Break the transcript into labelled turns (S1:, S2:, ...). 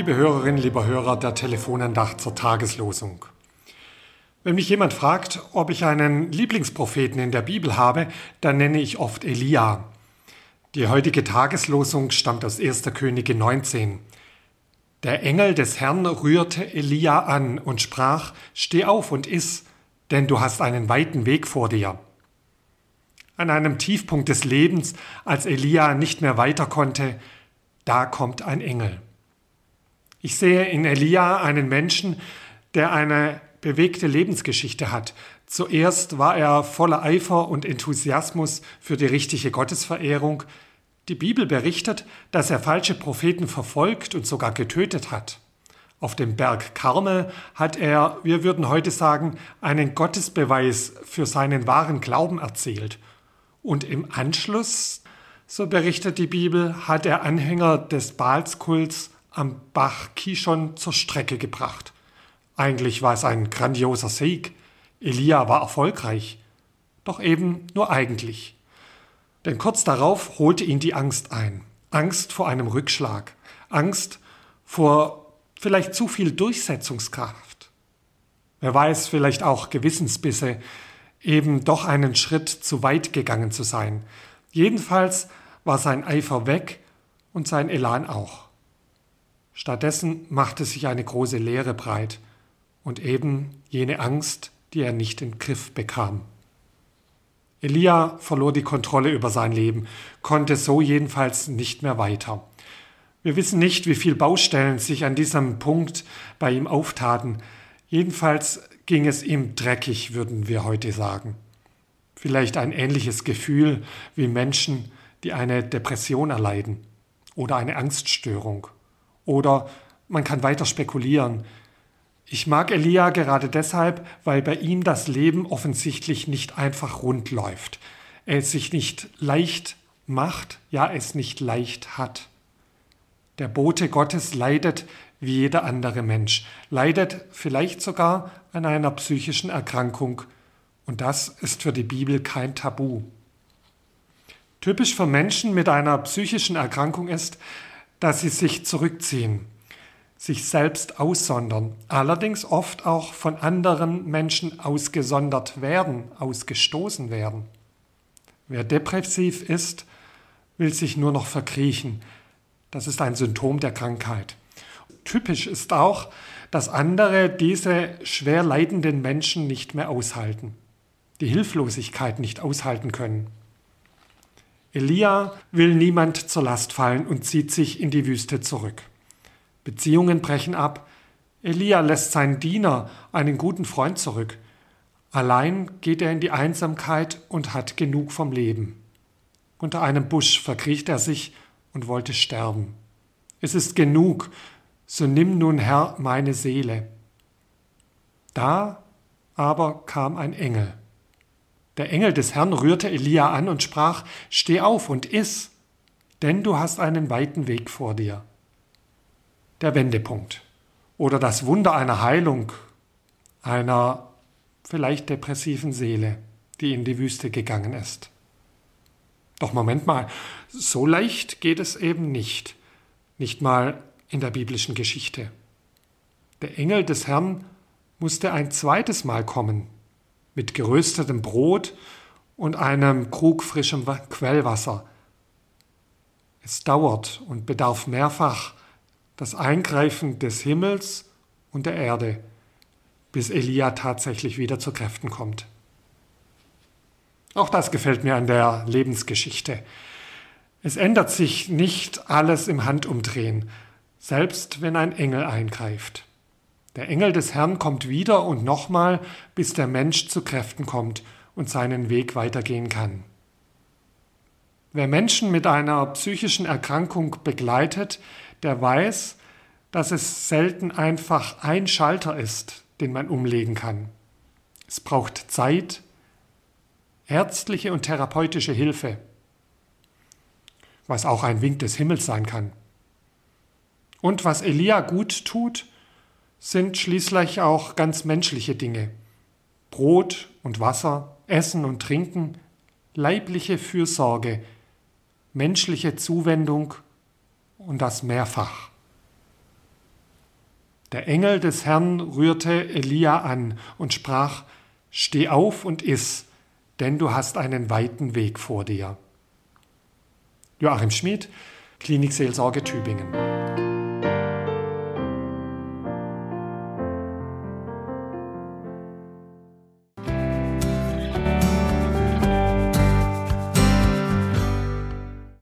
S1: Liebe Hörerinnen, lieber Hörer der Telefonandacht zur Tageslosung. Wenn mich jemand fragt, ob ich einen Lieblingspropheten in der Bibel habe, dann nenne ich oft Elia. Die heutige Tageslosung stammt aus 1. Könige 19. Der Engel des Herrn rührte Elia an und sprach, Steh auf und iss, denn du hast einen weiten Weg vor dir. An einem Tiefpunkt des Lebens, als Elia nicht mehr weiter konnte, da kommt ein Engel. Ich sehe in Elia einen Menschen, der eine bewegte Lebensgeschichte hat. Zuerst war er voller Eifer und Enthusiasmus für die richtige Gottesverehrung. Die Bibel berichtet, dass er falsche Propheten verfolgt und sogar getötet hat. Auf dem Berg Karmel hat er, wir würden heute sagen, einen Gottesbeweis für seinen wahren Glauben erzählt. Und im Anschluss, so berichtet die Bibel, hat er Anhänger des Baalskults am Bach Kishon zur Strecke gebracht. Eigentlich war es ein grandioser Sieg. Elia war erfolgreich. Doch eben nur eigentlich. Denn kurz darauf holte ihn die Angst ein. Angst vor einem Rückschlag. Angst vor vielleicht zu viel Durchsetzungskraft. Wer weiß, vielleicht auch Gewissensbisse, eben doch einen Schritt zu weit gegangen zu sein. Jedenfalls war sein Eifer weg und sein Elan auch. Stattdessen machte sich eine große Leere breit und eben jene Angst, die er nicht in den Griff bekam. Elia verlor die Kontrolle über sein Leben, konnte so jedenfalls nicht mehr weiter. Wir wissen nicht, wie viele Baustellen sich an diesem Punkt bei ihm auftaten. Jedenfalls ging es ihm dreckig, würden wir heute sagen. Vielleicht ein ähnliches Gefühl wie Menschen, die eine Depression erleiden oder eine Angststörung oder man kann weiter spekulieren. Ich mag Elia gerade deshalb, weil bei ihm das Leben offensichtlich nicht einfach rund läuft. Er es sich nicht leicht macht, ja es nicht leicht hat. Der Bote Gottes leidet wie jeder andere Mensch, leidet vielleicht sogar an einer psychischen Erkrankung. Und das ist für die Bibel kein Tabu. Typisch für Menschen mit einer psychischen Erkrankung ist, dass sie sich zurückziehen, sich selbst aussondern, allerdings oft auch von anderen Menschen ausgesondert werden, ausgestoßen werden. Wer depressiv ist, will sich nur noch verkriechen. Das ist ein Symptom der Krankheit. Typisch ist auch, dass andere diese schwer leidenden Menschen nicht mehr aushalten, die Hilflosigkeit nicht aushalten können. Elia will niemand zur Last fallen und zieht sich in die Wüste zurück. Beziehungen brechen ab. Elia lässt seinen Diener, einen guten Freund, zurück. Allein geht er in die Einsamkeit und hat genug vom Leben. Unter einem Busch verkriecht er sich und wollte sterben. Es ist genug, so nimm nun Herr meine Seele. Da aber kam ein Engel. Der Engel des Herrn rührte Elia an und sprach, Steh auf und iss, denn du hast einen weiten Weg vor dir. Der Wendepunkt oder das Wunder einer Heilung einer vielleicht depressiven Seele, die in die Wüste gegangen ist. Doch Moment mal, so leicht geht es eben nicht, nicht mal in der biblischen Geschichte. Der Engel des Herrn musste ein zweites Mal kommen, mit geröstetem Brot und einem Krug frischem Quellwasser. Es dauert und bedarf mehrfach das Eingreifen des Himmels und der Erde, bis Elia tatsächlich wieder zu Kräften kommt. Auch das gefällt mir an der Lebensgeschichte. Es ändert sich nicht alles im Handumdrehen, selbst wenn ein Engel eingreift. Der Engel des Herrn kommt wieder und nochmal, bis der Mensch zu Kräften kommt und seinen Weg weitergehen kann. Wer Menschen mit einer psychischen Erkrankung begleitet, der weiß, dass es selten einfach ein Schalter ist, den man umlegen kann. Es braucht Zeit, ärztliche und therapeutische Hilfe, was auch ein Wink des Himmels sein kann. Und was Elia gut tut, sind schließlich auch ganz menschliche Dinge. Brot und Wasser, Essen und Trinken, leibliche Fürsorge, menschliche Zuwendung und das mehrfach. Der Engel des Herrn rührte Elia an und sprach, Steh auf und iss, denn du hast einen weiten Weg vor dir. Joachim Schmid, Klinikseelsorge Tübingen.